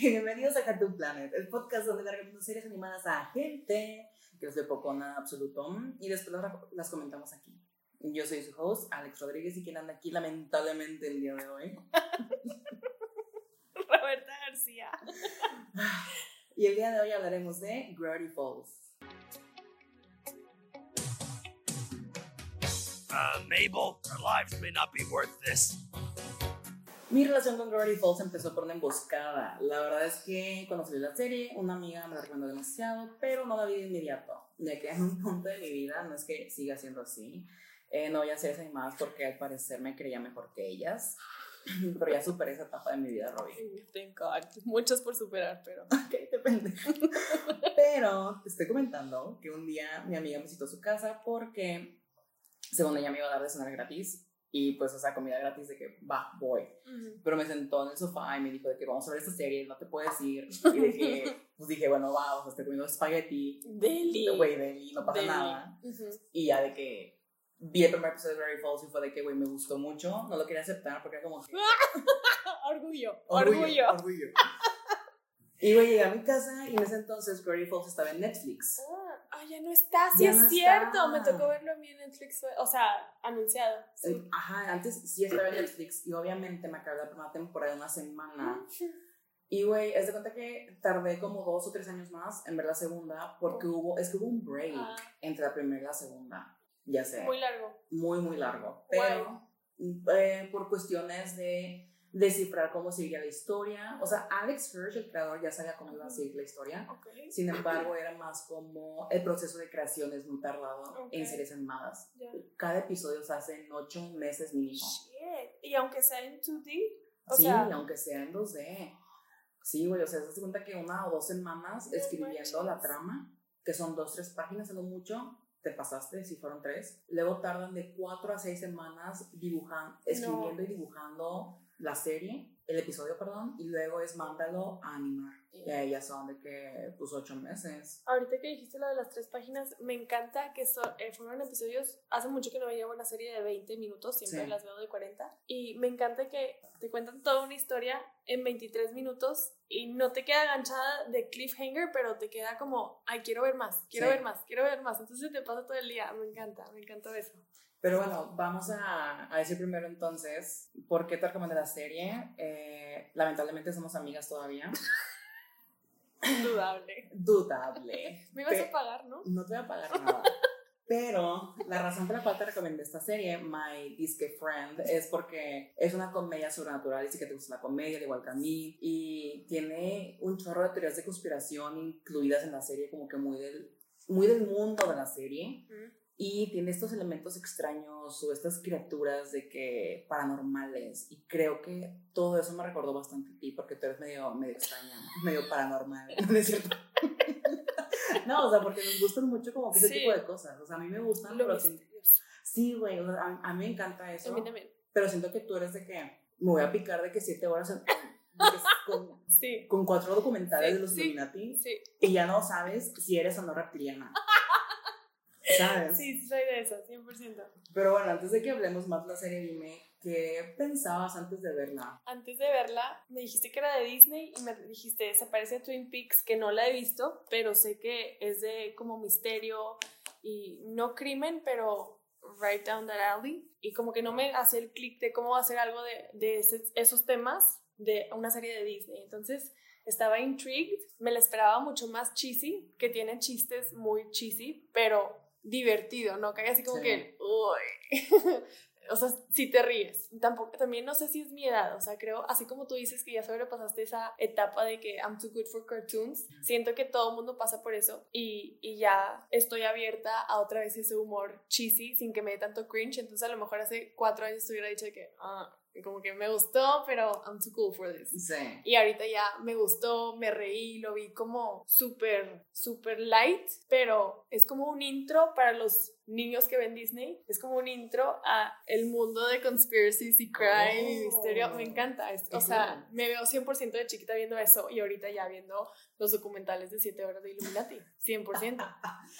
Bienvenidos a Cartoon Planet, el podcast donde le recomendamos series animadas a gente que es de poco nada absoluto y después las, las comentamos aquí. Yo soy su host, Alex Rodríguez, y quien anda aquí lamentablemente el día de hoy. Roberta García. Y el día de hoy hablaremos de Gravity Falls. Uh, Mabel, our lives may not be worth this. Mi relación con Gravity Falls empezó por una emboscada. La verdad es que cuando salió la serie, una amiga me la recomendó demasiado, pero no la vi de inmediato, ya que en un punto de mi vida no es que siga siendo así. Eh, no voy a hacer esas más porque al parecer me creía mejor que ellas. Pero ya superé esa etapa de mi vida, Robin. Thank God. Muchas por superar, pero. Ok, depende. pero te estoy comentando que un día mi amiga me citó a su casa porque, según ella, me iba a dar de cenar gratis y pues, o sea, comida gratis de que, va, voy. Pero me sentó en el sofá y me dijo de que vamos a ver esta serie, no te puedes ir. Y de que, pues dije, bueno, va, o sea, estoy comiendo espagueti. Deli. Güey, deli, no pasa nada. Y ya de que vi el primer episodio de Very Falls y fue de que, güey, me gustó mucho. No lo quería aceptar porque era como que... orgullo, orgullo. Orgullo. y güey, llegué a mi casa y en ese entonces Very Falls estaba en Netflix. Ya no está, sí Ya es no cierto. está. Me tocó verlo a mí en Netflix, o sea, anunciado. Sí. Ajá, antes sí estaba en Netflix y obviamente me acabé la primera temporada en una semana. Y güey, es de cuenta que tardé como dos o tres años más en ver la segunda porque hubo, es que hubo un break Ah. entre la primera y la segunda. Ya sé. Muy largo. muy, muy largo. Pero eh, por cuestiones de descifrar cómo seguiría la historia. O sea, Alex Hirsch, el creador, ya sabía cómo iba a seguir la historia. Ok. Sin embargo, era más como el proceso de creación es muy tardado Ok. en series animadas. Ya. Cada episodio se hace en ocho meses mínimo. Shit. Y aunque sea en 2D, o sí, sea, aunque sea en 2D. Sí, güey, o sea, se das cuenta que una o dos semanas No escribiendo la manches. trama, que son dos, tres páginas, a lo mucho, te pasaste si fueron tres. Luego tardan de cuatro a seis semanas dibujando, escribiendo y dibujando la serie, el episodio, perdón, y luego es mándalo a animar. Y ya son de que, pues, ocho meses. ahorita que dijiste lo de las tres páginas, me encanta que so- eh, fueron episodios, hace mucho que no veía una serie de 20 minutos, siempre Sí. las veo de 40, y me encanta que te cuentan toda una historia en 23 minutos y no te queda enganchada de cliffhanger, pero te queda como, ay, quiero ver más, quiero Sí. ver más, quiero ver más, entonces te pasa todo el día, me encanta, me encanta eso. Pero bueno, vamos a, a decir primero entonces por qué te recomendé la serie. Eh, lamentablemente somos amigas todavía. Indudable. Dudable. Me ibas Pe- a pagar, ¿no? No te voy a pagar nada. Pero la razón por la cual te recomendé esta serie, My Disque Friend, es porque es una comedia sobrenatural. Dice que te gusta la comedia, al igual que a mí. Y tiene un chorro de teorías de conspiración incluidas en la serie, como que muy del, muy del mundo de la serie. Y tiene estos elementos extraños o estas criaturas de que paranormales. Y creo que todo eso me recordó bastante a ti, porque tú eres medio, medio extraña, medio paranormal. ¿No es cierto? no, o sea, porque nos gustan mucho como que ese Sí. tipo de cosas. O sea, a mí me gustan, Lo pero sí, güey, o sea, a, a mí me encanta A eso. mí también. Pero siento que tú eres de que me voy a picar de que siete horas en- con, Sí, con cuatro documentales Sí, de los. Illuminati sí. y ya no sabes si eres o no reptiliana. ¿Sabes? Sí, sí, soy de eso, 100%. Pero bueno, antes de que hablemos más de la serie, dime, ¿qué pensabas antes de verla? Antes de verla, me dijiste que era de Disney y me dijiste, se parece a Twin Peaks, que no la he visto, pero sé que es de como misterio y no crimen, pero right down that alley. Y como que no me hacía el clic de cómo va a ser algo de, de ese- esos temas de una serie de Disney. Entonces estaba intrigued, me la esperaba mucho más cheesy, que tiene chistes muy cheesy, pero divertido, ¿no? Que hay así como Sí. que, uy. o sea, si te ríes. Tampoco, también no sé si es mi edad, o sea, creo, así como tú dices que ya sobrepasaste esa etapa de que I'm too good for cartoons, siento que todo el mundo pasa por eso y, y ya estoy abierta a otra vez ese humor cheesy sin que me dé tanto cringe, entonces a lo mejor hace cuatro años te hubiera dicho que, ah, como que me gustó, pero I'm too cool for this. Sí. Y ahorita ya me gustó, me reí, lo vi como súper, súper light, pero es como un intro para los niños que ven Disney. Es como un intro a el mundo de conspiracies y crime y Oh. misterio. Me encanta. Es- o sea, me veo 100% de chiquita viendo eso y ahorita ya viendo los documentales de 7 horas de Illuminati. 100%.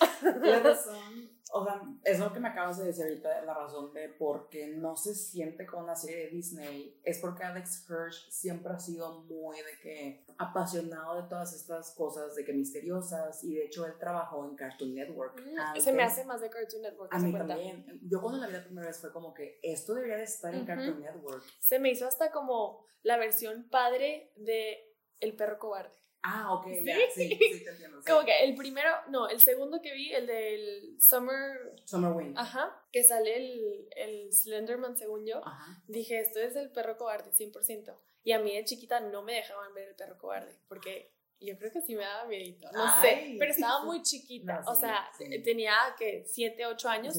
Tienes razón. o sea, es lo que me acabas de decir ahorita, la razón de por qué no se siente como una serie de Disney, es porque Alex Hirsch siempre ha sido muy de que apasionado de todas estas cosas, de que misteriosas, y de hecho él trabajó en Cartoon Network. Mm, se me hace más de Cartoon Network. A mí también. Yo cuando la vi la primera vez fue como que esto debería de estar en Cartoon Network. Se me hizo hasta como la versión padre de El perro cobarde. Ah, ok, ¿Sí? ya, sí, sí, te entiendo. Como que el primero, no, el segundo que vi, el del Summer... Summer Wind. Ajá, que sale el, el Slenderman, según yo. Ajá. Dije, esto es el perro cobarde, 100%. Y a mí de chiquita no me dejaban ver el perro cobarde, porque yo creo que sí me daba miedo. No sé, pero estaba muy chiquita. o sea, tenía que 7, 8 años.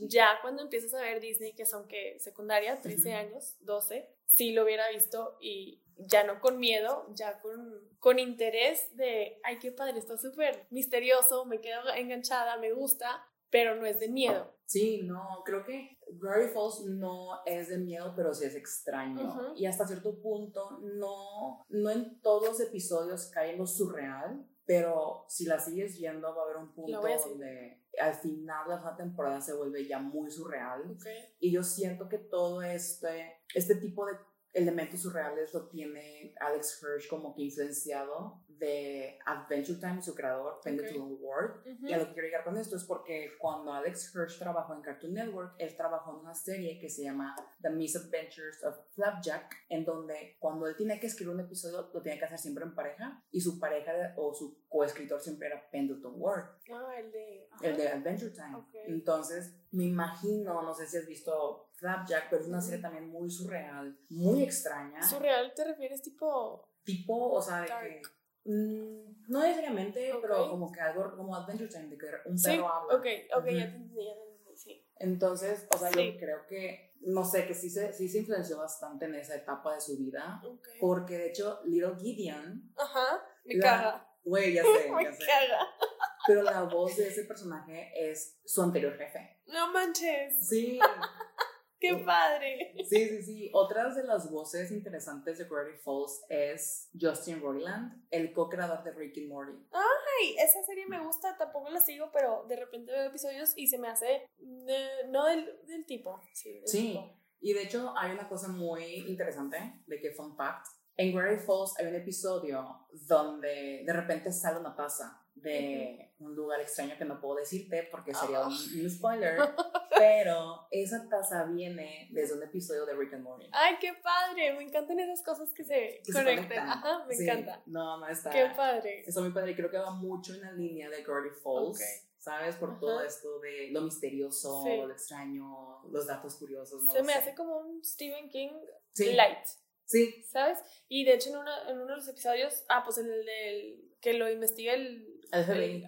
ya cuando empiezas a ver Disney, que son que secundaria, 13 años, 12, sí lo hubiera visto y ya no con miedo, ya con, con interés de, ay, qué padre, está súper misterioso, me quedo enganchada, me gusta, pero no es de miedo. Sí, no, creo que Gravity Falls no es de miedo, pero sí es extraño. Y hasta cierto punto, no, no en todos los episodios cae en lo surreal, pero si la sigues viendo va a haber un punto donde al final de la temporada se vuelve ya muy surreal. Y yo siento que todo este, este tipo de elementos surreales lo tiene Alex Hirsch como que influenciado de Adventure Time, su creador, Pendleton Ward. Y a lo que quiero llegar con esto es porque cuando Alex Hirsch trabajó en Cartoon Network, él trabajó en una serie que se llama The Misadventures of Flapjack, en donde cuando él tiene que escribir un episodio, lo tiene que hacer siempre en pareja, y su pareja o su coescritor siempre era Pendleton Ward. Ah, el de... El de Adventure Time. Entonces, me imagino, no sé si has visto Flapjack, pero es una serie también muy surreal, muy extraña. ¿Surreal te refieres tipo? Tipo, o sea, de que... Mm, no necesariamente, pero como que algo como Adventure Time, de que un perro habla. Ok, ok, ya te entendí, ya te entendí, sí. Entonces, o sea, yo creo que, no sé, que sí se, sí se influenció bastante en esa etapa de su vida. Porque de hecho, Little Gideon. Ajá, me caga. Güey, ya sé, me ya sé. caga. Pero la voz de ese personaje es su anterior jefe. No manches. Sí. ¡Qué padre! Sí, sí, sí. Otras de las voces interesantes de Gravity Falls es Justin Roiland, el co-creador de Rick and Morty. ¡Ay! Esa serie me gusta, tampoco la sigo, pero de repente veo episodios y se me hace. no del, del tipo. Sí, sí. y de hecho hay una cosa muy interesante de que, fun fact, en Gravity Falls hay un episodio donde de repente sale una taza de un lugar extraño que no puedo decirte porque sería un, ah. spoiler, pero esa taza viene desde un episodio de Rick and Morty. Ay, qué padre, me encantan esas cosas que se conectan. Ajá, me encanta. No, no está. Qué padre. Está muy padre y creo que va mucho en la línea de Gravity Falls. ¿Sabes? Por todo esto de lo misterioso, lo extraño, los datos curiosos. Se me hace como un Stephen King light. Sí. ¿Sabes? Y de hecho en, uno, en uno de los episodios, ah, pues el del que lo investiga el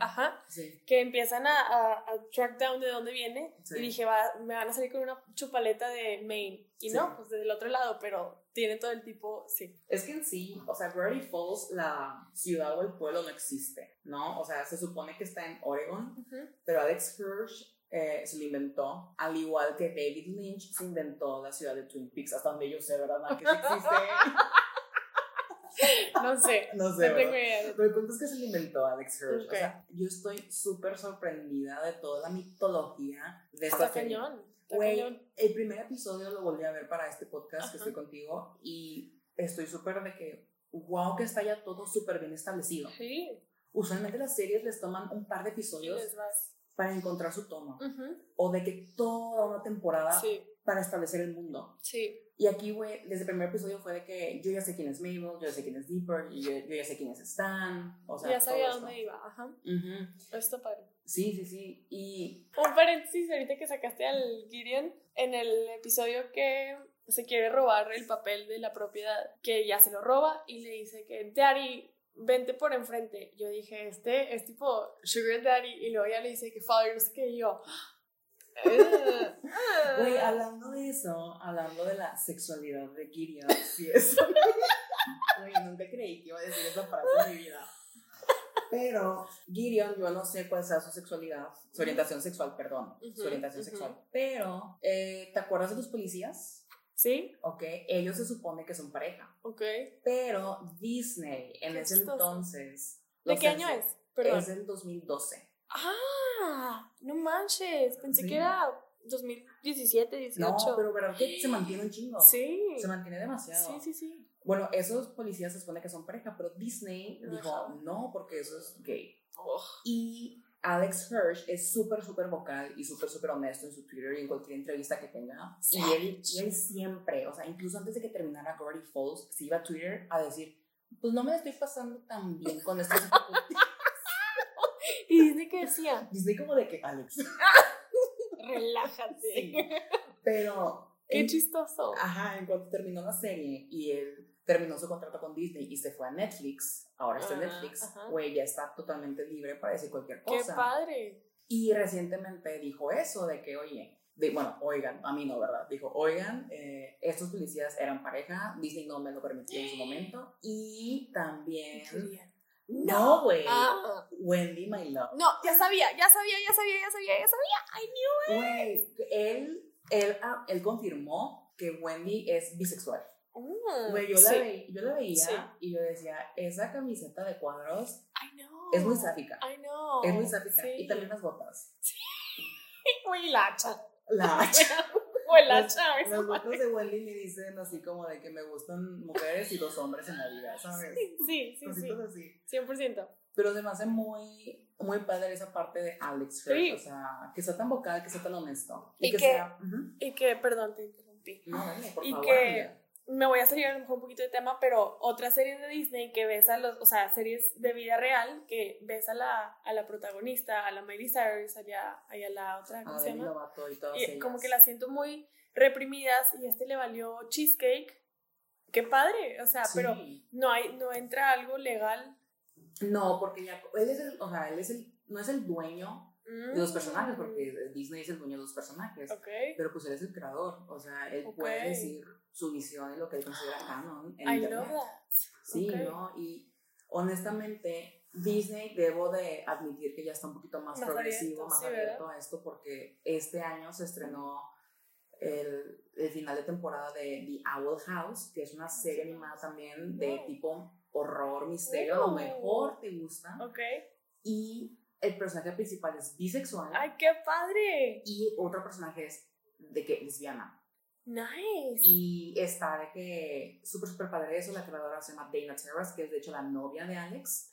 ajá. Que empiezan a, a, track down de dónde viene. Y dije, va, me van a salir con una chupaleta de Maine. Y no, pues del otro lado, pero tiene todo el tipo, sí. Es que en sí, o sea, Gravity Falls, la ciudad o el pueblo no existe, ¿no? O sea, se supone que está en Oregon, pero Alex Hirsch eh, se lo inventó, al igual que David Lynch se inventó la ciudad de Twin Peaks, hasta donde yo sé, ¿verdad? Que sí existe. No sé. No sé. No tengo idea. Pero el punto es que se lo inventó Alex Hirsch. O sea, yo estoy súper sorprendida de toda la mitología de esta Está cañón. Güey, el primer episodio lo volví a ver para este podcast que estoy contigo y estoy súper de que, wow, que está ya todo súper bien establecido. Sí. Usualmente las series les toman un par de episodios para encontrar su tono. O de que toda una temporada para establecer el mundo. Sí. Y aquí, güey, desde el primer episodio fue de que yo ya sé quién es Mabel, yo ya sé quién es Deeper, y yo, ya sé quién es Stan. O sea, ya sabía dónde iba, ajá. Esto padre. Sí, sí, sí. Y. Un paréntesis, ahorita que sacaste al Gideon, en el episodio que se quiere robar el papel de la propiedad, que ya se lo roba y le dice que Daddy, vente por enfrente. Yo dije, este es tipo Sugar Daddy, y luego ya le dice que Father, no sé qué, y yo. Güey, hablando de eso, hablando de la sexualidad de Gideon, sí, eso. Güey, nunca creí que iba a decir esa frase en mi vida. Pero Gideon, yo no sé cuál sea su sexualidad, su orientación sexual, perdón, su orientación sexual. Pero, eh, ¿te acuerdas de los policías? Sí. Ok, ellos se supone que son pareja. Ok. Pero Disney, en ese entonces. ¿De qué año es? Perdón. Es del 2012. Ah. No manches. Pensé Sí. que era 2017, 18. No, pero verdad que se mantiene un chingo. Sí. Se mantiene demasiado. Sí, sí, sí. Bueno, esos policías se supone que son pareja, pero Disney dijo, Ajá. no, porque eso es gay. Oh, Y Alex Hirsch es súper, súper vocal y súper, súper honesto en su Twitter y en cualquier entrevista que tenga. Y él, y él siempre, o sea, incluso antes de que terminara Gravity Falls, se iba a Twitter a decir, pues no me estoy pasando tan bien con estos ejecutivos". Y Disney que decía, Disney como de que, Alex. relájate. Sí. Pero... Qué en- chistoso. Ajá, en cuanto terminó la serie y él terminó su contrato con Disney y se fue a Netflix, ahora está en Ah, Netflix, güey, ya está totalmente libre para decir cualquier Qué cosa. padre. Y recientemente dijo eso de que, oye, de, bueno, oigan, a mí no, ¿verdad? Dijo, oigan, eh, estos policías eran pareja, Disney no me lo permitió en su momento. Y también... No, güey. Ah. Wendy, my love. No, ya sabía, ya sabía, ya sabía, ya sabía, ya sabía. I knew Güey, él, él, ah, él confirmó que Wendy es bisexual. Mm, Güey, yo, la sí. ve- yo la veía Sí. y yo decía, esa camiseta de cuadros I know. es muy sáfica. I know. Es muy sáfica. Sí. Y también las botas. Güey, la hacha. La O el hacha. Las botas de Wendy me dicen así como de que me gustan mujeres y dos hombres en la vida, ¿sabes? Sí, sí, sí. Cositas así. 100%. Pero se me hace muy, muy padre esa parte de Alex Hirsch, Sí. o sea, que sea tan vocal, que sea tan honesto. Y que- sea... Ujú. Y que, perdón, te interrumpí. No, dale, por Y favor. que-. Me voy a salir a lo mejor un poquito de tema, pero otra serie de Disney que ves a los, o sea, series de vida real, que ves a la, a la protagonista, a la Miley Cyrus, allá, allá la otra, ¿cómo A se llama? Y todas Y ellas. como que las siento muy reprimidas y a este le valió cheesecake. Qué padre, o sea, Sí. pero no hay, no entra algo legal. No, porque ya, él es el, o sea, él es el, no es el dueño de los personajes, porque Disney es el dueño de los personajes. Mm. Pero pues él es el creador, o sea, él puede decir su visión y lo que él considera canon en I internet. love that. Sí, Ok. ¿no? Y honestamente, Disney debo de admitir que ya está un poquito más, Más progresivo, abierto, más sí, abierto a esto, porque este año se estrenó el, el final de temporada de The Owl House, que es una serie animada también de Wow. tipo horror, misterio, a lo mejor te gusta. Ok. Y el personaje principal es bisexual ¡Ay, qué padre! y otro personaje es de que lesbiana. Nice. Y está de que súper, súper padre eso. La creadora se llama Dana Terrace, que es de hecho la novia de Alex.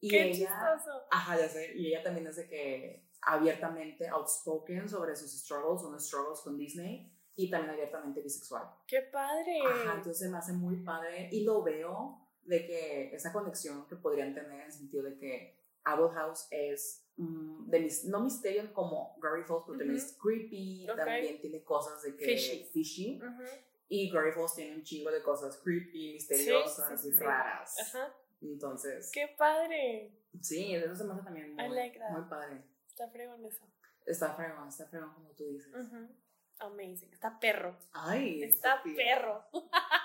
y qué ella, chistoso. ajá, ya sé. Y ella también es de que abiertamente outspoken sobre sus struggles, unos struggles con Disney. Y también abiertamente bisexual. ¡Qué padre! Ajá, entonces me hace muy padre. Y lo veo de que esa conexión que podrían tener en el sentido de que Owl House es mm, de mis, no misterio como Gravity Falls, pero también Ujú. es creepy, Ok. también tiene cosas de que Fishy. fishy. Ujú. Y Gravity Falls tiene un chingo de cosas creepy, misteriosas Sí, sí, y raras. Ajá. Entonces, ¡Qué padre! sí, eso se me hace también muy, like muy padre. Está fregón eso. Está fregón, está fregón como tú dices. Amazing. Está perro. Ay, Está Sofía. perro.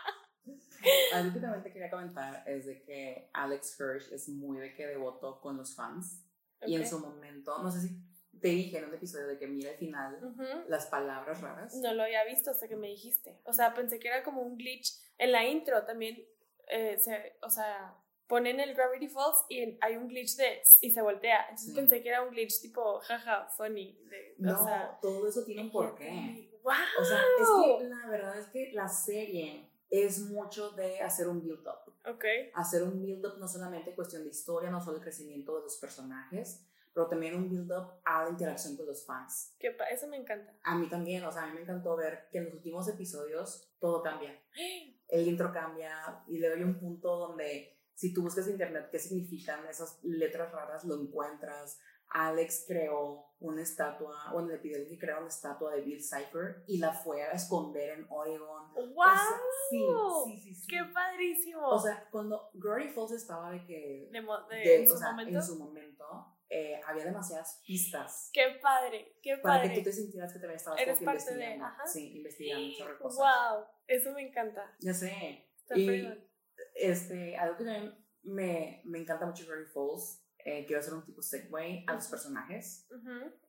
Algo que también te quería comentar es de que Alex Hirsch es muy de que devoto con los fans. Y en su momento, no sé si te dije en un episodio de que mira al final Ujú. las palabras raras. No lo había visto hasta que me dijiste. O sea, pensé que era como un glitch. En la intro también, eh, se, o sea, ponen el Gravity Falls y hay un glitch de y se voltea. Entonces Sí. pensé que era un glitch tipo, jaja, funny. De, No, o sea, todo eso tiene un porqué. ¡Wow! O sea, es que la verdad es que la serie es mucho de hacer un build-up. Ok. Hacer un build-up no solamente cuestión de historia, no solo el crecimiento de los personajes, pero también un build-up a la interacción con los fans. Que eso me encanta. A mí también, o sea, a mí me encantó ver que en los últimos episodios todo cambia. El intro cambia y le doy un punto donde si tú buscas en internet qué significan esas letras raras, lo encuentras. Alex creó una estatua, bueno, le pidió que creara una estatua de Bill Cipher y la fue a esconder en Oregon. ¡Wow! O sea, sí, sí, sí, sí. ¡Qué padrísimo! O sea, cuando Glory Falls estaba de que, de, de- de- en o su sea, momento. en su momento, eh, había demasiadas pistas ¡Qué padre! ¡Qué para padre! que tú te sintieras que también estabas Eres como que parte de- investigando. ajá. Sí, investigando sobre cosas. ¡Wow! Eso me encanta. Ya sé. Está Y este, algo que también me, me encanta mucho de Glory Falls, eh, quiero hacer un tipo segue a los personajes,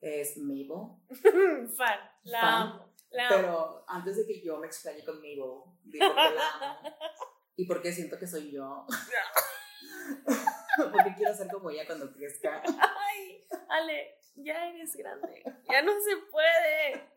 es Mabel. Fan. La Fan. amo. La amo. Pero antes de que yo me explaye con Mabel, digo que la amo. Y porque siento que soy yo. porque quiero ser como ella cuando crezca. Ay, Ale, ya ya eres grande, ya no se puede.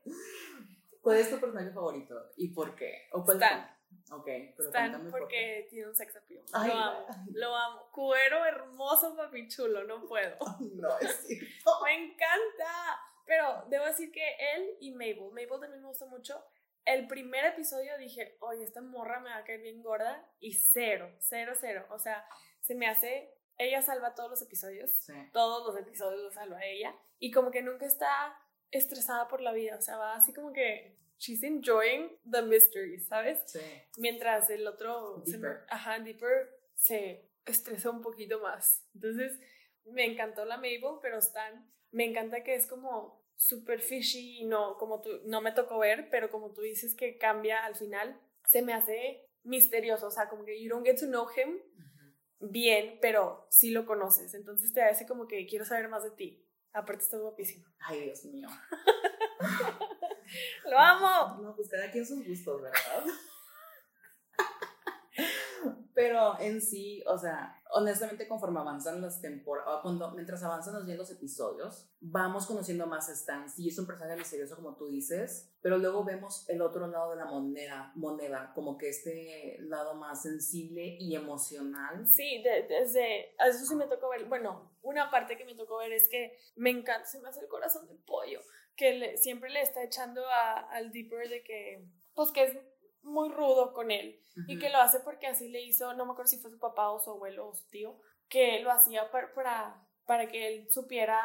¿Cuál es tu personaje favorito y por qué? ¿O cuál Stan. Ok, pero Stan cuéntame por porque tiene un sex appeal. Ay, lo amo, ay. lo amo. Cuero hermoso, papi chulo, no puedo. No, es cierto. Me encanta. Pero debo decir que él y Mabel, Mabel también me gusta mucho. El primer episodio dije, oye, esta morra me va a caer bien gorda. Y cero, cero, cero. O sea, se me hace. Ella salva todos los episodios. Sí. Todos los episodios los salva ella. Y como que nunca está estresada por la vida. O sea, va así como que. She's enjoying the mystery, ¿sabes? Sí. Mientras el otro. se Deeper. ajá, Deeper se estresa un poquito más. Entonces, me encantó la Mabel, pero Stan, me encanta que es como super fishy y no, como tú, no me tocó ver, pero como tú dices que cambia al final, se me hace misterioso. O sea, como que you don't get to know him Ujú. bien, pero sí lo conoces. Entonces te hace como que quiero saber más de ti. Aparte, está guapísimo. Ay, Dios mío. ¡Lo amo! No, pues cada quien sus gustos, ¿verdad? Pero en sí, o sea, honestamente conforme avanzan las temporadas, cuando mientras avanzan los bien los episodios, vamos conociendo más a Stan. Sí, es un personaje misterioso como tú dices, pero luego vemos el otro lado de la moneda, moneda como que este lado más sensible y emocional. Sí, de- desde. Eso sí me tocó ver. Bueno, una parte que me tocó ver es que me encanta, se me hace el corazón de pollo. Que le- siempre le está echando a- al Deeper de que. Pues que es muy rudo con él. Y Ujú. que lo hace porque así le hizo, no me acuerdo si fue su papá o su abuelo o su tío, que lo hacía para, para, para que él supiera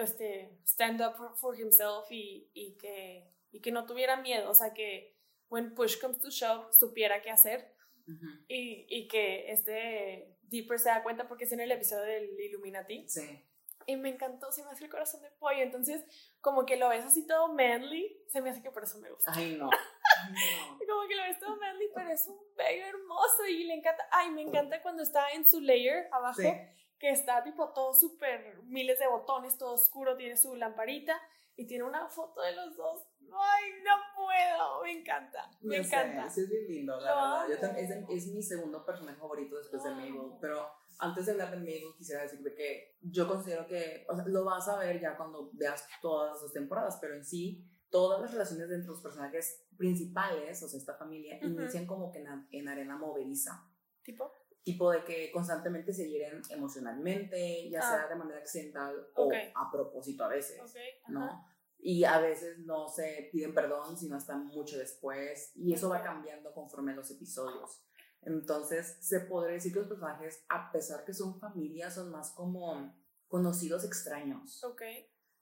este, stand up for, for himself y, y, que, y que no tuviera miedo. O sea, que when push comes to shove, supiera qué hacer. Ujú. Y, y que este Deeper se da cuenta porque es en el episodio del Illuminati. Sí. Y me encantó, se me hace el corazón de pollo. Entonces, como que lo ves así todo manly, se me hace que por eso me gusta. Ay, no. Como que lo ves todo manly, pero es un bello hermoso y le encanta. Ay, me encanta cuando está en su layer abajo, Sí. que está tipo todo súper, miles de botones, todo oscuro, tiene su lamparita y tiene una foto de los dos. Ay, no puedo, me encanta, me Yo sé, encanta. sí es bien lindo, la Lo verdad. Yo también, es, de- es mi segundo personaje favorito después de Mabel. amo. Pero antes de hablar de Mabel, quisiera decirte que yo considero que, o sea, lo vas a ver ya cuando veas todas las temporadas, pero en sí, todas las relaciones entre los personajes principales, o sea, esta familia, Ujú. inician como que en, en arena movediza. Tipo, Tipo de que constantemente se hieren emocionalmente, ya Ah. sea de manera accidental Ok. o a propósito a veces. ok, ajá. ¿no? Y a veces no se piden perdón, sino hasta mucho después, y eso va cambiando conforme los episodios. Entonces, se podría decir que los personajes, a pesar que son familias, son más como conocidos extraños. Ok,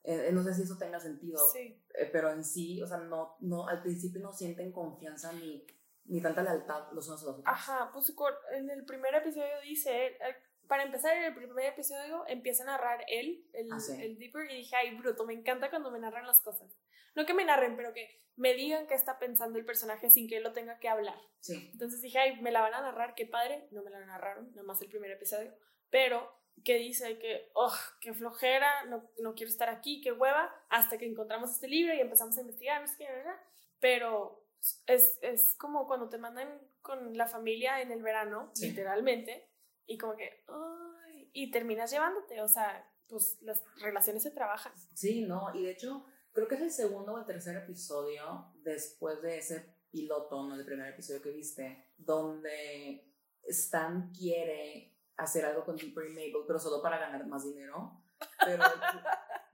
Eh, no sé si eso tenga sentido, sí. eh, pero en sí, o sea, no, no, al principio no sienten confianza ni, ni tanta lealtad los unos a los otros. Ajá, pues en el primer episodio dice, eh, para empezar, en el primer episodio empieza a narrar él, el, Ah, sí. el Deeper, y dije, ay, bruto, me encanta cuando me narran las cosas. No que me narren, pero que me digan qué está pensando el personaje sin que él lo tenga que hablar. Sí, Entonces dije, ay, me la van a narrar, qué padre. No me la narraron, nada más el primer episodio. Pero que dice que, oh, qué flojera, no, no quiero estar aquí, qué hueva, hasta que encontramos este libro y empezamos a investigar, no sé qué, ¿verdad? Pero es, es como cuando te mandan con la familia en el verano, Sí. literalmente, y como que, ay, y terminas llevándote, o sea, pues las relaciones se trabajan. sí, no, y de hecho, creo que es el segundo o el tercer episodio después de ese piloto, no el primer episodio que viste, donde Stan quiere hacer algo con Deeper y Mabel, pero solo para ganar más dinero. Pero,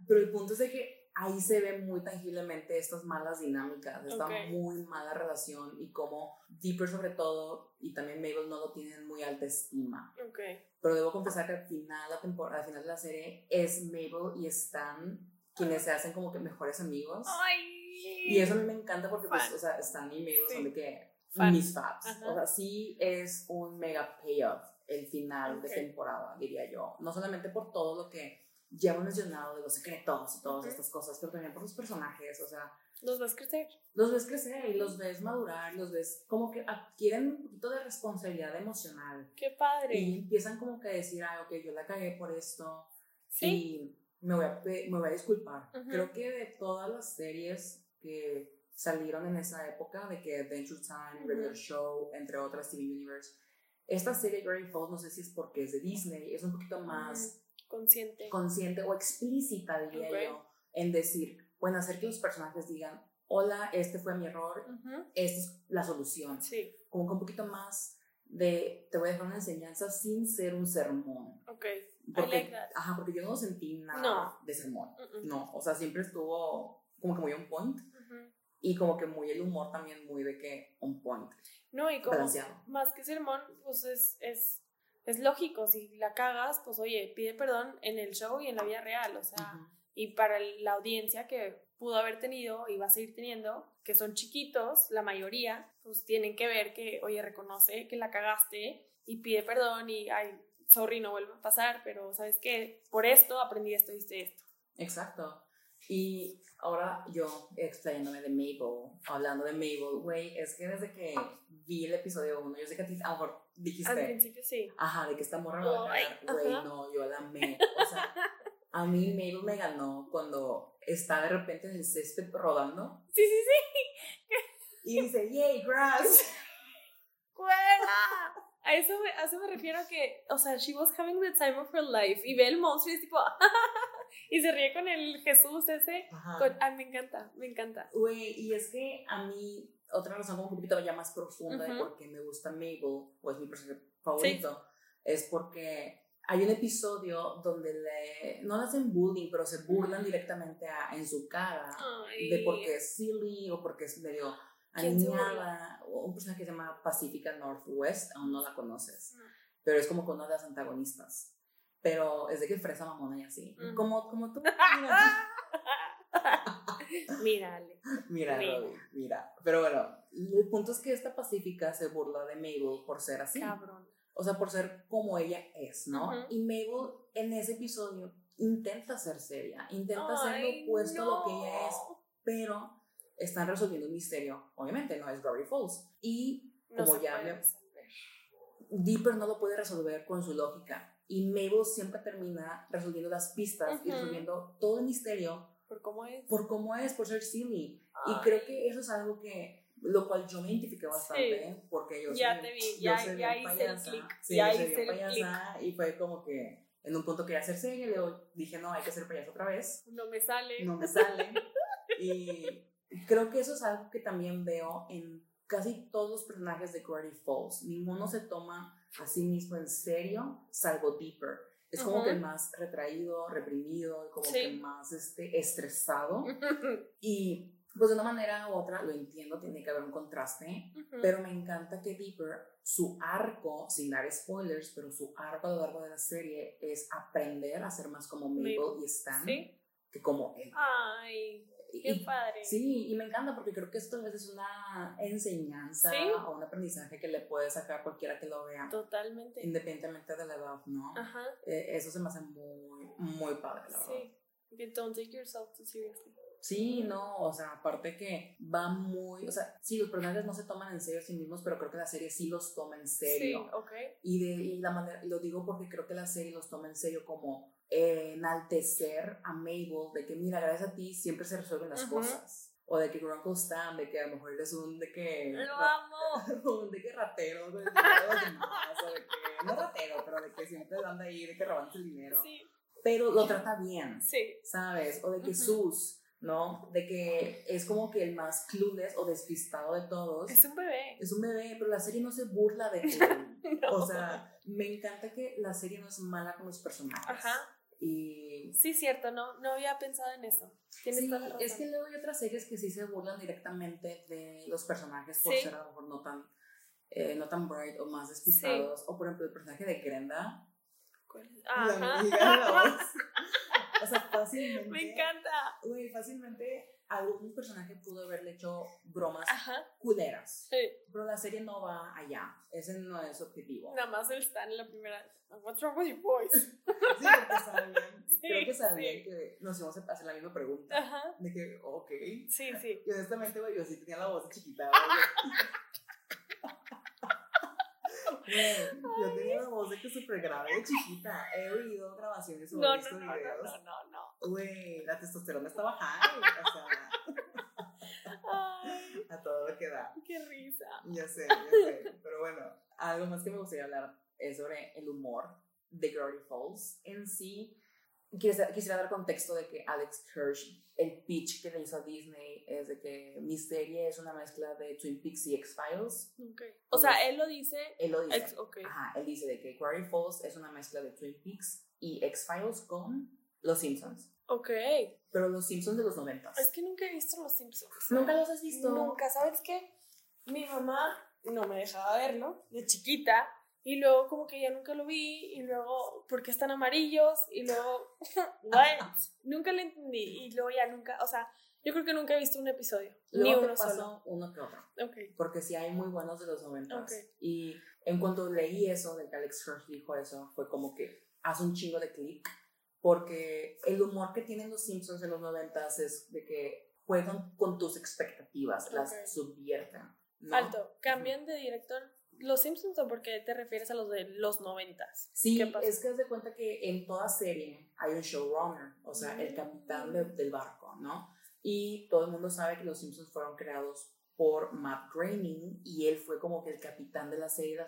pero el punto es de que ahí se ve muy tangiblemente estas malas dinámicas, esta Ok. muy mala relación y cómo Deeper sobre todo y también Mabel no lo tienen muy alta estima. Ok. Pero debo confesar que al final, la temporada, al final de la serie es Mabel y Stan quienes se hacen como que mejores amigos. Ay. Y eso a mí me encanta porque, pues, o sea, Stan y Mabel Sí. son de que Fan. mis faps. Ajá. O sea, sí es un mega payoff el final Ok. de temporada, diría yo. No solamente por todo lo que ya hemos mencionado de los secretos y todas estas cosas, pero también por los personajes. O sea, Los vas a crecer. los ves crecer y los ves madurar, los ves como que adquieren un poquito de responsabilidad emocional. Qué padre. Y empiezan como que a decir, ah, ok, yo la cagué por esto sí. y me voy, a, me voy a disculpar. Ujú. Creo que de todas las series que salieron en esa época, de que Adventure Time, Ujú. Regular Show, entre otras, TV Universe, esta serie Gravity Falls, no sé si es porque es de Disney, es un poquito más Consciente. consciente o explícita, diría Ok. yo, en decir, bueno, hacer que los personajes digan, hola, este fue mi error, Ujú. esta es la solución. Sí, Como que un poquito más de, te voy a dejar una enseñanza sin ser un sermón. ok. I Porque, like that. ajá, porque yo no sentí nada No. de sermón. Mm-mm. No, o sea, siempre estuvo como que muy on point Ujú. y como que muy el humor también muy de que on point, No, y como balanceado. más que sermón, pues es, es, es lógico. Si la cagas, pues oye, pide perdón en el show y en la vida real. O sea, y para la audiencia que pudo haber tenido y va a seguir teniendo, que son chiquitos, la mayoría, pues tienen que ver que, oye, reconoce que la cagaste y pide perdón y, ay, sorry, no vuelve a pasar, pero ¿sabes qué? Por esto aprendí esto y esto. Exacto. Y ahora yo explayándome de Mabel, hablando de Mabel, güey, es que desde que vi el episodio 1, yo sé que a ti a lo mejor Al dijiste, principio sí. ajá, de que esta morra me va a güey, no, yo la amé. O sea, a mí Mabel me ganó cuando está de repente en el césped rodando Sí, sí, sí. y dice, yay, grass. ¡Fuera! A eso, me, a eso me refiero que, o sea, she was having the time of her life y ve el monstruo y es tipo, y se ríe con el Jesús ese. Con, ay, me encanta, me encanta. Güey, y es que a mí, otra razón como un poquito ya más profunda de Ujú. por qué me gusta Mabel, o es mi personaje favorito, es porque hay un episodio donde le, no le hacen bullying, pero se burlan directamente a- en su cara Ay. de por qué es silly o porque es medio ¿Quién se aniñada. o Un personaje que se llama Pacifica Northwest, aún no la conoces, No. pero es como con una de las antagonistas. Pero es de que fresa mamona y así. Mm. Como, como tú. Mira, Mírale. mira, Mira. Robin, mira. Pero bueno, el punto es que esta Pacífica se burla de Mabel por ser así. Cabrón. O sea, por ser como ella es, ¿no? Ujú. Y Mabel en ese episodio intenta ser seria, intenta ser lo opuesto a lo que no. ella es, pero están resolviendo un misterio. Obviamente no es Gary Falls. Y No como ya me-. Dipper no lo puede resolver con su lógica. Y Mabel siempre termina resolviendo las pistas y resolviendo todo el misterio Por cómo es. por cómo es, por ser silly. Y Ay. creo que eso es algo que, lo cual yo me identifiqué bastante, porque yo Ya soy- te vi, yo ya- soy ya bien hice el payasa. click, Sí, ya yo hice el payasa, Y fue como que en un punto quería ser seria, y luego dije, no, hay que ser payasa otra vez. No me sale. No me sale. y creo que eso es algo que también veo en casi todos los personajes de Gravity Falls. Ninguno se toma a sí mismo en serio, salvo Deeper. Es como que el más retraído, reprimido, como Sí. que el más este, estresado. Y pues de una manera u otra, lo entiendo, tiene que haber un contraste, Ujú. pero me encanta que Deeper, su arco, sin dar spoilers, pero su arco a lo largo de la serie es aprender a ser más como Mabel Mabel. y Stan Sí. que como él. Ay, qué y- padre. Sí, y me encanta porque creo que esto a veces es una enseñanza Sí. o un aprendizaje que le puede sacar cualquiera que lo vea, Totalmente. independientemente de la edad, ¿no? Ajá. Eh, eso se me hace muy, muy padre, la verdad. Sí. Don't take yourself too seriously. Sí, no, o sea, aparte que va muy, o sea, sí, los personajes no se toman en serio a sí mismos, pero creo que la serie sí los toma en serio. Sí, ok. Y, de, y la manera, lo digo porque creo que la serie los toma en serio como eh, enaltecer a Mabel, de que mira, gracias a ti siempre se resuelven las Ujú. cosas. O de que Grunkle Stan, de que a lo mejor eres un de que... Lo amo. un de que ratero, de los demás, o de que, no ratero, pero de que siempre anda ahí, de que robando el dinero. Sí, Pero lo trata bien. sí. ¿sabes? O de que Ujú. Sus, ¿no? De que es como que el más clueless o despistado de todos. Es un bebé. Es un bebé, pero la serie no se burla de él. No. O sea, me encanta que la serie no es mala con los personajes. Ajá. Y Sí, cierto, no, no había pensado en eso. Tienes sí, toda la razón. es que luego hay otras series que sí se burlan directamente de los personajes por Sí. ser a lo mejor no tan, eh, no tan bright o más despistados. O por ejemplo el personaje de Grenda, la amiga de la voz. O sea, fácilmente. Me encanta. Güey, fácilmente algún personaje pudo haberle hecho bromas Ajá. culeras. Sí. Pero la serie no va allá. Ese no es objetivo. Nada más él está en la primera. What's wrong with your voice? Sí, porque sabían. Sí, creo que sabían sí. que nos íbamos a hacer la misma pregunta. Ajá. De que, ok. Sí, sí. Y honestamente, güey, yo sí tenía la voz chiquita. yo tenía la voz de que súper grave de chiquita. He oído grabaciones o No, visto no, no, videos. no, no, no. Güey, la testosterona está bajando. O sea, Ay, a todo lo que da. qué risa. Ya sé, ya sé. Pero bueno, algo más que me gustaría hablar es sobre el humor. de Gravity Falls en sí, quisiera, quisiera dar contexto de que Alex Hirsch, el pitch que le hizo a Disney es de que mi serie es una mezcla de Twin Peaks y X-Files. Ok. O sea, él lo dice. Él lo dice. ex- ok. Ajá, él dice de que Gravity Falls es una mezcla de Twin Peaks y X-Files con Los Simpsons. Ok. Pero Los Simpsons de los noventas. Es que nunca he visto Los Simpsons. ¿Nunca los has visto? Nunca. ¿Sabes qué? Mi mamá no me dejaba verlo de chiquita. Y luego como que ya nunca lo vi. Y luego, ¿por qué están amarillos? Y luego, ¿what? nunca lo entendí. Y luego ya nunca, o sea, yo creo que nunca he visto un episodio. Luego ni uno paso solo. uno que otro. Ok. Porque sí hay muy buenos de los noventas. Ok. Y en cuanto leí eso, de que Alex Hirsch dijo eso, fue como que hace un chingo de clic. Porque el humor que tienen los Simpsons en los noventas es de que juegan con tus expectativas, las Ok. subvierten. ¿no? Alto. ¿Cambian de director Los Simpsons o por qué te refieres a los de los noventas? Sí, es que de cuenta que en toda serie hay un showrunner, o sea, el Mm. capitán de- del barco, ¿no? Y todo el mundo sabe que los Simpsons fueron creados por Matt Groening y él fue como que el capitán de la serie la,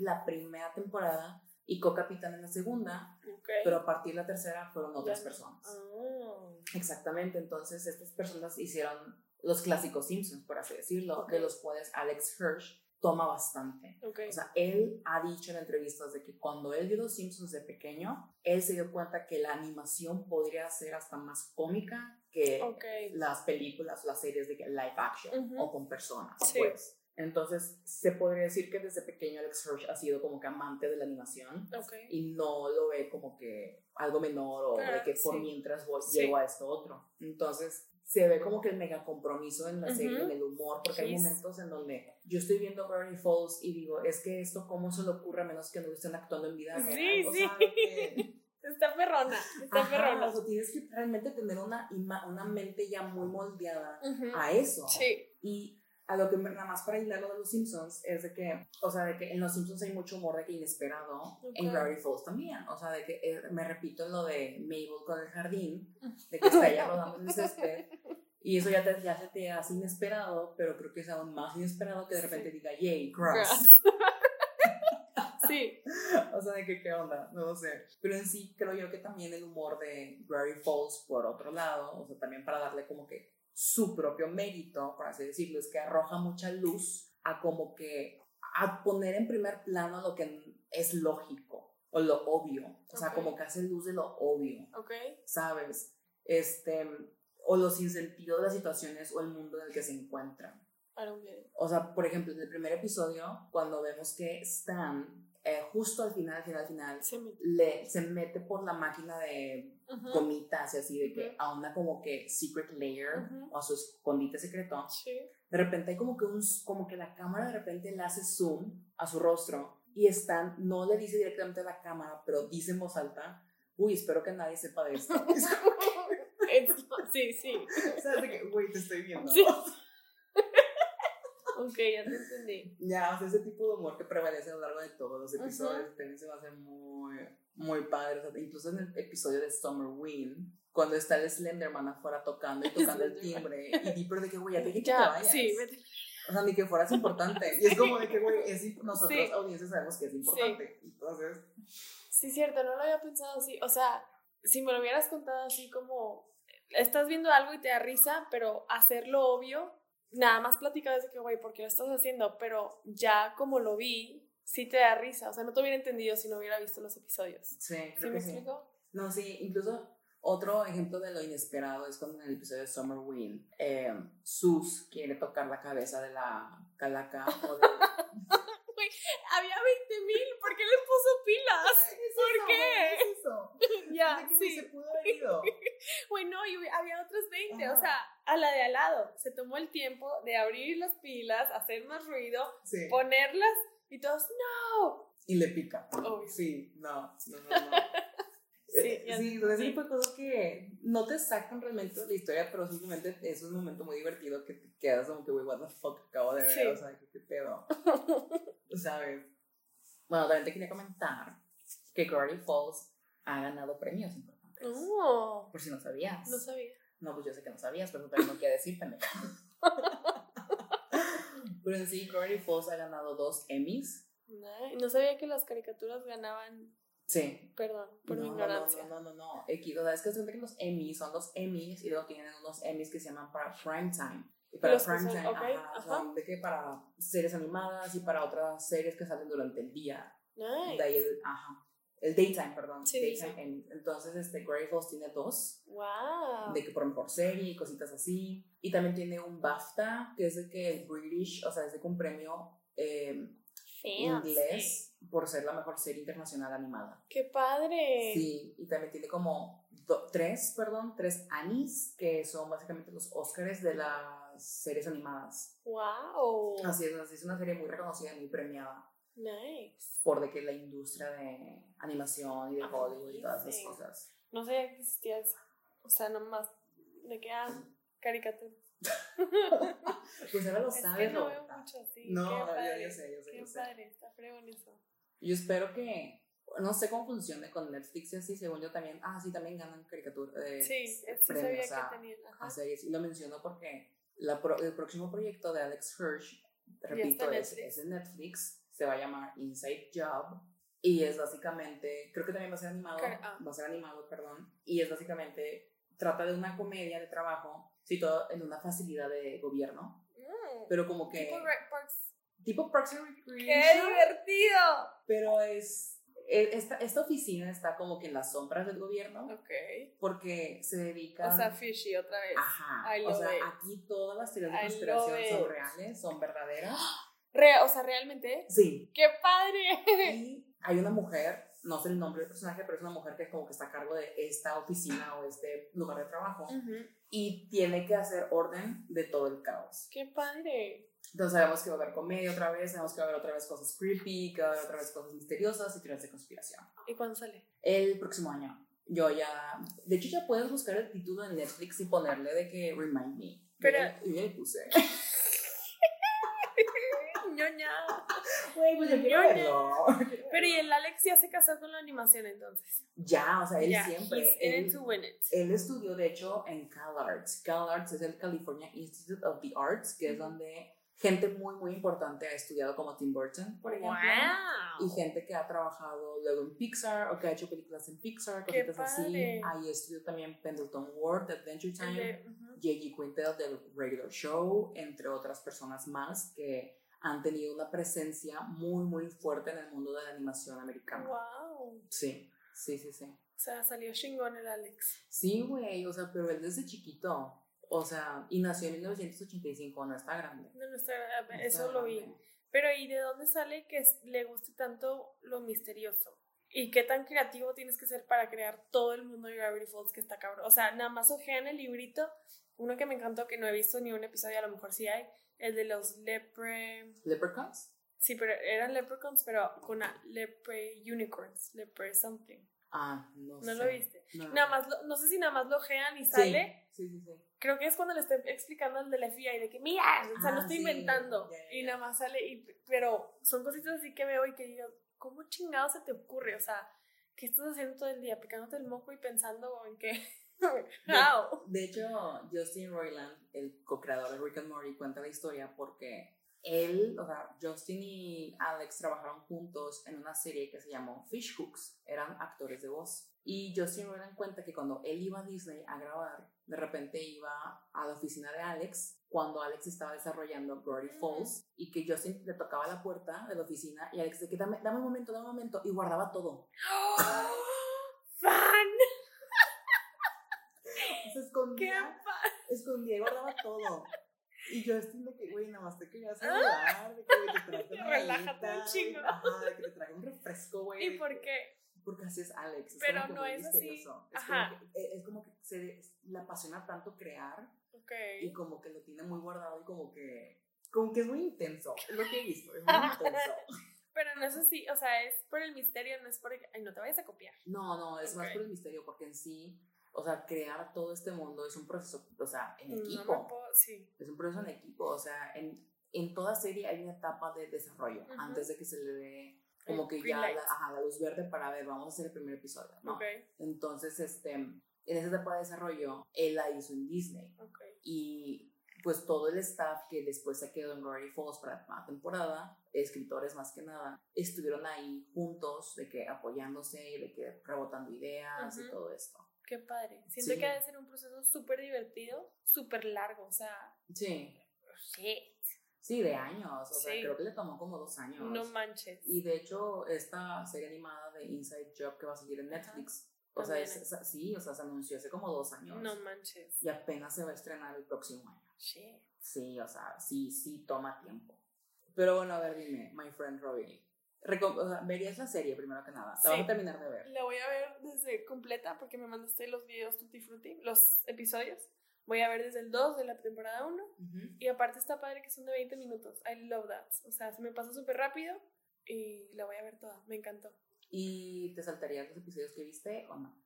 la primera temporada y co-capitán en la segunda, Ok. pero a partir de la tercera fueron otras personas. Ah. Exactamente, entonces estas personas hicieron los clásicos Simpsons, por así decirlo, Ok. de los cuales Alex Hirsch toma bastante. O sea, él ha dicho en entrevistas de que cuando él vio los Simpsons de pequeño, él se dio cuenta que la animación podría ser hasta más cómica que las películas, las series de live action Ujú. o con personas, Sí. pues. Entonces, se podría decir que desde pequeño Alex Hirsch ha sido como que amante de la animación y no lo ve como que algo menor o de que por sí. mientras voy, Sí. llego a esto otro. Entonces, se ve como que el mega compromiso en la serie, en el humor, porque hay momentos en donde yo estoy viendo Gravity Falls y digo, es que esto, ¿cómo se le ocurre a menos que no estén actuando en vida Sí, real? O sí. sea, que- Está perrona. Está Ajá, perrona. o sea, tienes que realmente tener una, ima- una mente ya muy moldeada a eso. Sí. Y a lo que nada más para hilar lo de los Simpsons es de que, o sea, de que en los Simpsons hay mucho humor de que inesperado, en Ok. Gravity Falls también, o sea, de que eh, me repito en lo de Mabel con el jardín, de que está ella rodando en el césped, y eso ya, te, ya se te hace inesperado, pero creo que es aún más inesperado que de repente diga, yay, grass. Sí. o sea, de que qué onda, no lo sé. Pero en sí creo yo que también el humor de Gravity Falls, por otro lado, o sea, también para darle como que su propio mérito, por así decirlo, es que arroja mucha luz a como que a poner en primer plano lo que es lógico o lo obvio, o sea, Ok. como que hace luz de lo obvio, Ok. ¿sabes? Este, o los sinsentidos de las situaciones o el mundo en el que se encuentran. O sea, por ejemplo, en el primer episodio, cuando vemos que Stan, eh, justo al final, al final, al final, Se me- le, se mete por la máquina de gomitas y así, de que Ujú. a una como que secret layer o a su escondite secreto. Sí. De repente hay como que, un, como que la cámara de repente le hace zoom a su rostro y Stan no le dice directamente a la cámara, pero dice en voz alta, uy, espero que nadie sepa de esto. Sí, sí. o sea, de que, güey, te estoy viendo. Sí. Ok, ya te entendí. Ya, o sea, ese tipo de humor que prevalece a lo largo de todos los episodios también se va a hacer muy, muy padre. O sea, incluso en el episodio de Summer Wind, cuando está el Slenderman afuera tocando y tocando el timbre, y di, pero de que, güey, ya te dije que te Ya, vayas. sí, vete. O sea, ni que fueras importante. Y es como de que, güey, nosotros, Sí. audiencias, sabemos que es importante. Entonces, Sí, cierto, no lo había pensado así. O sea, si me lo hubieras contado así como, estás viendo algo y te da risa, pero hacerlo obvio, nada más platicabas de que, güey, ¿por qué lo estás haciendo? Pero ya como lo vi, sí te da risa. O sea, no te hubiera entendido si no hubiera visto los episodios. sí, ¿Sí creo me sí. explico? No, sí, incluso otro ejemplo de lo inesperado es cuando en el episodio de Summer Wind, eh, Sus quiere tocar la cabeza de la calaca o de... Había 20 mil, ¿por qué le puso pilas? ¿Por qué? es eso? Ya, ¿De qué sí. se pudo haber ido? Güey, no, y había otros 20, Ajá. o sea, a la de al lado. Se tomó el tiempo de abrir las pilas, hacer más ruido, Sí. ponerlas y todos, no. Y le pica. Obvio. Sí, no, no, no. no. Sí, Eh, ya sí, ese tipo de cosas que no te sacan realmente de la historia, pero simplemente es un momento muy divertido que te quedas como que, güey, what the fuck acabo de ver, Sí. o sea, ¿qué, qué pedo? ¿Sabes? Bueno, también te quería comentar que Gravity Falls ha ganado premios importantes. No, Por si no sabías. no sabía. No, pues yo sé que no sabías, pero no quiere decir, pero en sí, Gravity Falls ha ganado dos Emmys. Nah, No sabía que las caricaturas ganaban Sí. Perdón por no, mi no, ignorancia. No, no, no, no. X, o sea, es que siempre que los Emmys son los Emmys y luego tienen unos Emmys que se llaman para prime time. Y para prime time, ok, ajá, ajá. son de que para series animadas y para otras series que salen durante el día. Nice. De ahí el, ajá. El daytime, perdón. Sí, daytime. Emmys. Entonces, este, Gravy Falls tiene dos. Wow. de que por mejor serie y cositas así. Y también tiene un BAFTA, que es de que el British, o sea, es de que un premio eh, inglés por ser la mejor serie internacional animada. ¡Qué padre! Sí, y también tiene como do- tres, perdón, tres Annies, que son básicamente los Oscars de las series animadas. ¡Wow! Así es, así es una serie muy reconocida y muy premiada Nice. por de que la industria de animación y de Hollywood y todas esas Amazing. cosas. No sabía que existía eso. O sea, nomás de que, ah, caricatura. Pues ahora lo Es sabes, que no veo mucho así. No, yo- padre. yo sé, yo sé, Qué yo sé. padre, está fregón eso. Yo espero que, no sé cómo funcione con Netflix y así, según yo también, ah, sí, también ganan caricatura. eh, Sí, sí premios sabía a- que tenían. a Ajá. series. Y lo menciono porque la pro- el próximo proyecto de Alex Hirsch, repito, es, es en Netflix, se va a llamar Inside Job. Y es básicamente, creo que también va a ser animado, ah. va a ser animado, perdón. Y es básicamente, trata de una comedia de trabajo, situado en una facilidad de gobierno, Mm, pero como que, tipo Red Parks. Tipo Parks and ¡Qué divertido! pero es e- esta, esta oficina está como que en las sombras del gobierno Ok. porque se dedica O sea, fishy otra vez. ajá I o love sea it. aquí todas las teorías de conspiración son it. reales son verdaderas Re- o sea, realmente. sí ¡Qué padre! y hay una mujer no sé el nombre del personaje pero es una mujer que como que está a cargo de esta oficina o este lugar de trabajo Ujú. y tiene que hacer orden de todo el caos ¡Qué padre! Entonces sabemos que va a haber comedia otra vez sabemos que va a haber otra vez cosas creepy que va a haber otra vez cosas misteriosas y teorías de conspiración ¿Y cuándo sale? el próximo año. Yo ya. De hecho, ya puedes buscar el título en Netflix y ponerle de que Remind Me. Pero- Yo ya le puse. ñoña. Güey, pues yo quiero verlo. Pero y el Alex ya se casó con la animación entonces. Ya, o sea, él Ya, siempre. in Él, it to win it. él estudió, de hecho, en CalArts. CalArts es el California Institute of the Arts, que es Ujú. donde gente muy, muy importante ha estudiado, como Tim Burton, por ejemplo. Y ¡Wow! gente que ha trabajado luego en Pixar o que ha hecho películas en Pixar, ¡Qué cositas así. Ahí estudió también Pendleton Ward, de Adventure Time. de- ujú. J.G. Quintel del Regular Show, entre otras personas más que han tenido una presencia muy, muy fuerte en el mundo de la animación americana. ¡Wow! Sí, sí, sí, sí. O sea, salió chingón el Alex. Sí, güey, o sea, pero él desde chiquito, o sea, y nació en 1985, no está grande. No, no está grave, No eso está lo vi. grande. Pero ¿y de dónde sale que le guste tanto lo misterioso? ¿Y qué tan creativo tienes que ser para crear todo el mundo de Gravity Falls que está cabrón? O sea, nada más ojean el librito. Uno que me encantó, que no he visto ni un episodio, a lo mejor sí hay, el de los lepre... ¿Leprechauns? Sí, pero eran leprechauns, pero con a, lepre unicorns, lepre something. Ah, no, ¿No sé. lo viste? No. Nada más, lo- no sé si nada más lo ojean y sale. Sí, sí, sí. Creo que es cuando le estoy explicando al de la FBI de que, mira, o sea, Ah, no estoy sí, inventando. Y nada más sale, y, pero son cositas así que veo y que digo, ¿cómo chingado se te ocurre? O sea, ¿qué estás haciendo todo el día? Picándote el moco y pensando en que, how? De hecho, Justin Roiland, el co-creador de Rick and Morty, cuenta la historia porque él, o sea, Justin y Alex trabajaron juntos en una serie que se llamó Fish Hooks. Eran actores de voz. Y Justin Roiland cuenta que cuando él iba a Disney a grabar, de repente iba a la oficina de Alex cuando Alex estaba desarrollando Mm. Falls y que Justin le tocaba la puerta de la oficina y Alex de que dame, dame un momento, dame un momento y guardaba todo. ¡Fan! Se ¡Qué escondía fan! escondía y guardaba todo. Y yo estoy de que, güey, nada más te quería saludar, de que güey, te traje una Relájate un chingo. Ajá, de que te traje un refresco, güey. ¿Y por qué? Porque así es Alex. Es Pero no es así. misterioso. Es Ajá. como que, eh, es como que se le apasiona tanto crear Ok. y como que lo tiene muy guardado y como que, como que es muy intenso. Es lo que he visto, es muy intenso. Pero no es así, o sea, es por el misterio, no es por... Ay, no te vayas a copiar. No, no, es más por el misterio, porque en sí, o sea, crear todo este mundo es un proceso, o sea, en No equipo. me puedo... Sí. Es un proceso en equipo, o sea, en, en toda serie hay una etapa de desarrollo Ujú. antes de que se le dé como que ya la, ajá, la luz verde para ver, vamos a hacer el primer episodio, ¿no? Ok, Entonces, este, en esa etapa de desarrollo, él la hizo en Disney ok. y pues todo el staff que después se quedó en Gravity Falls para la temporada, escritores más que nada, estuvieron ahí juntos, de que apoyándose y de que rebotando ideas y Ujú. todo esto. Qué padre. Siento Sí. que ha de ser un proceso súper divertido, súper largo. O sea, Sí, shit. sí, de años, o sea, creo que le tomó como dos años. No manches. Y de hecho, esta serie animada de Inside Job que va a seguir en Ajá. Netflix, o sea, es- sí, o sea, se anunció hace como dos años. No manches. Y apenas se va a estrenar el próximo año. Shit. Sí, o sea, sí, sí toma tiempo. Pero bueno, a ver, dime, my friend Robbie. Recom- o sea, ¿Verías la serie primero que nada? La vas Sí. a terminar de ver. La voy a ver desde completa porque me mandaste los videos Tutti Frutti, los episodios. Voy a ver desde el 2 de la temporada 1. Ujú. Y aparte está padre que son de 20 minutos. I love that. O sea, se me pasa súper rápido y la voy a ver toda. Me encantó. ¿Y te saltarías los episodios que viste o no?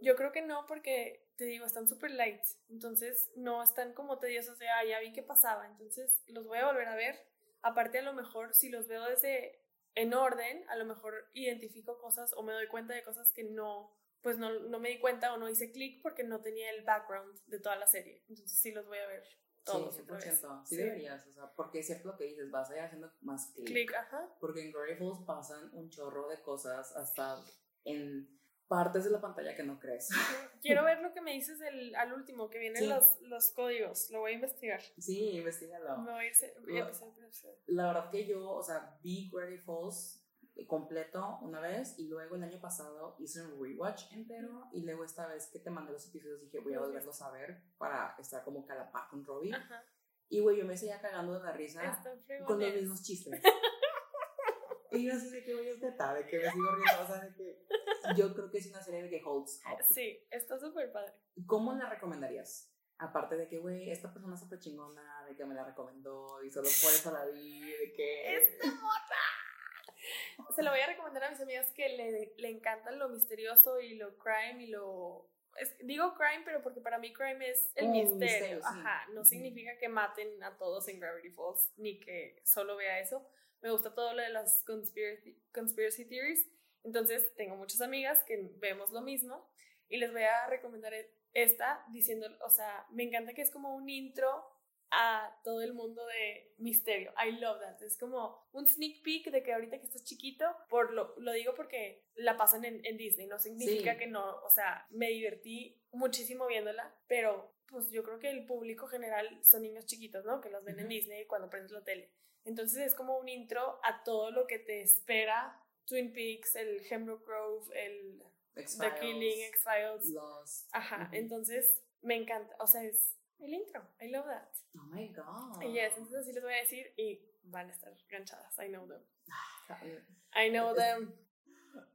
Yo creo que no porque, te digo, están súper light. Entonces no están como tediosos de, ah, ya vi qué pasaba. Entonces los voy a volver a ver. Aparte a lo mejor si los veo desde en orden, a lo mejor identifico cosas o me doy cuenta de cosas que no, pues no, no me di cuenta o no hice clic porque no tenía el background de toda la serie. Entonces sí los voy a ver todos sí, otra vez. 100%. Sí, Sí. deberías, o sea, porque es cierto lo que dices, vas a ir haciendo más clic. Clic, ajá. Porque en Gravity Falls pasan un chorro de cosas hasta en partes de la pantalla que no crees. Quiero ver lo que me dices del, al último, que vienen Sí. los, los códigos. Lo voy a investigar. Sí, investigalo. Me voy a irse- voy a empezar. La verdad que yo, o sea, vi Gravity Falls completo una vez y luego el año pasado hice un rewatch entero y luego esta vez que te mandé los episodios dije voy a Los volverlos a ver para estar como que a la par con Robbie Ajá. y güey yo me seguía cagando de la risa con los mismos chistes y yo así de que voy a neta, de que me sigo riendo o sea de que yo creo que es una serie que holds up Sí, está súper padre. ¿cómo la recomendarías? Aparte de que, güey, esta persona es súper chingona, de que me la recomendó y solo por eso la vi, de que... Esta Se lo voy a recomendar a mis amigas que le, le encantan lo misterioso y lo crime y lo... es- digo crime, pero porque para mí crime es el Un misterio. misterio, sí. Ajá, no Ujú. significa que maten a todos en Gravity Falls, ni que solo vea eso. Me gusta todo lo de las conspiracy, conspiracy theories. Entonces, tengo muchas amigas que vemos lo mismo y les voy a recomendar e- esta diciendo, o sea, me encanta que es como un intro a todo el mundo de misterio. I love that. Es como un sneak peek de que ahorita que estás chiquito, por lo, lo digo porque la pasan en, en Disney, no significa Sí. que no, o sea, me divertí muchísimo viéndola, pero pues yo creo que el público general son niños chiquitos, ¿no? Que los ven en Ujú. Disney cuando prendes la tele. Entonces es como un intro a todo lo que te espera Twin Peaks, el Hemlock Grove, el The Killing, X-Files. Lost. Ajá, Ujú. entonces me encanta, o sea, es el intro, I love that. Oh my god. Y yes, entonces así les voy a decir y van a estar ganchadas, I know them. Eh, I know them.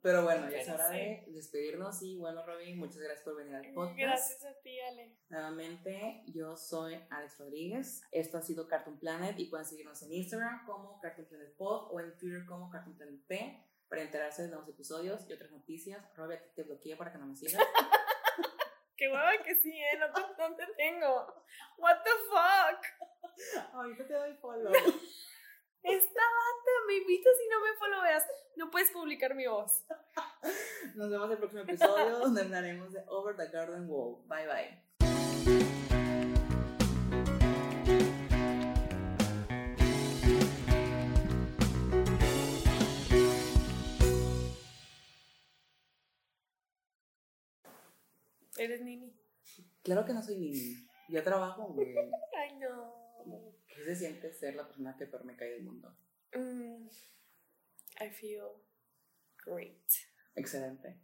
Pero bueno, ya es hora de despedirnos y bueno, Robin, muchas gracias por venir al podcast. Gracias a ti, Ale. Nuevamente, yo soy Alex Rodríguez. Esto ha sido Cartoon Planet y pueden seguirnos en Instagram como Cartoon Planet Pod o en Twitter como Cartoon Planet P para enterarse de nuevos episodios y otras noticias. Ti te bloqueé para que no me sigas. Qué hueva que sí, ¿eh? No te, no te tengo. What the fuck? Ahorita te doy follow. Esta banda me invitas y no me followeas. No puedes publicar mi voz. Nos vemos en el próximo episodio donde hablaremos de Over the Garden Wall. Bye bye. Eres Nini. Claro que no soy Nini. Yo trabajo, güey. Ay, no. ¿Qué se siente ser la persona que peor me cae del mundo? Mm, I feel great. Excelente.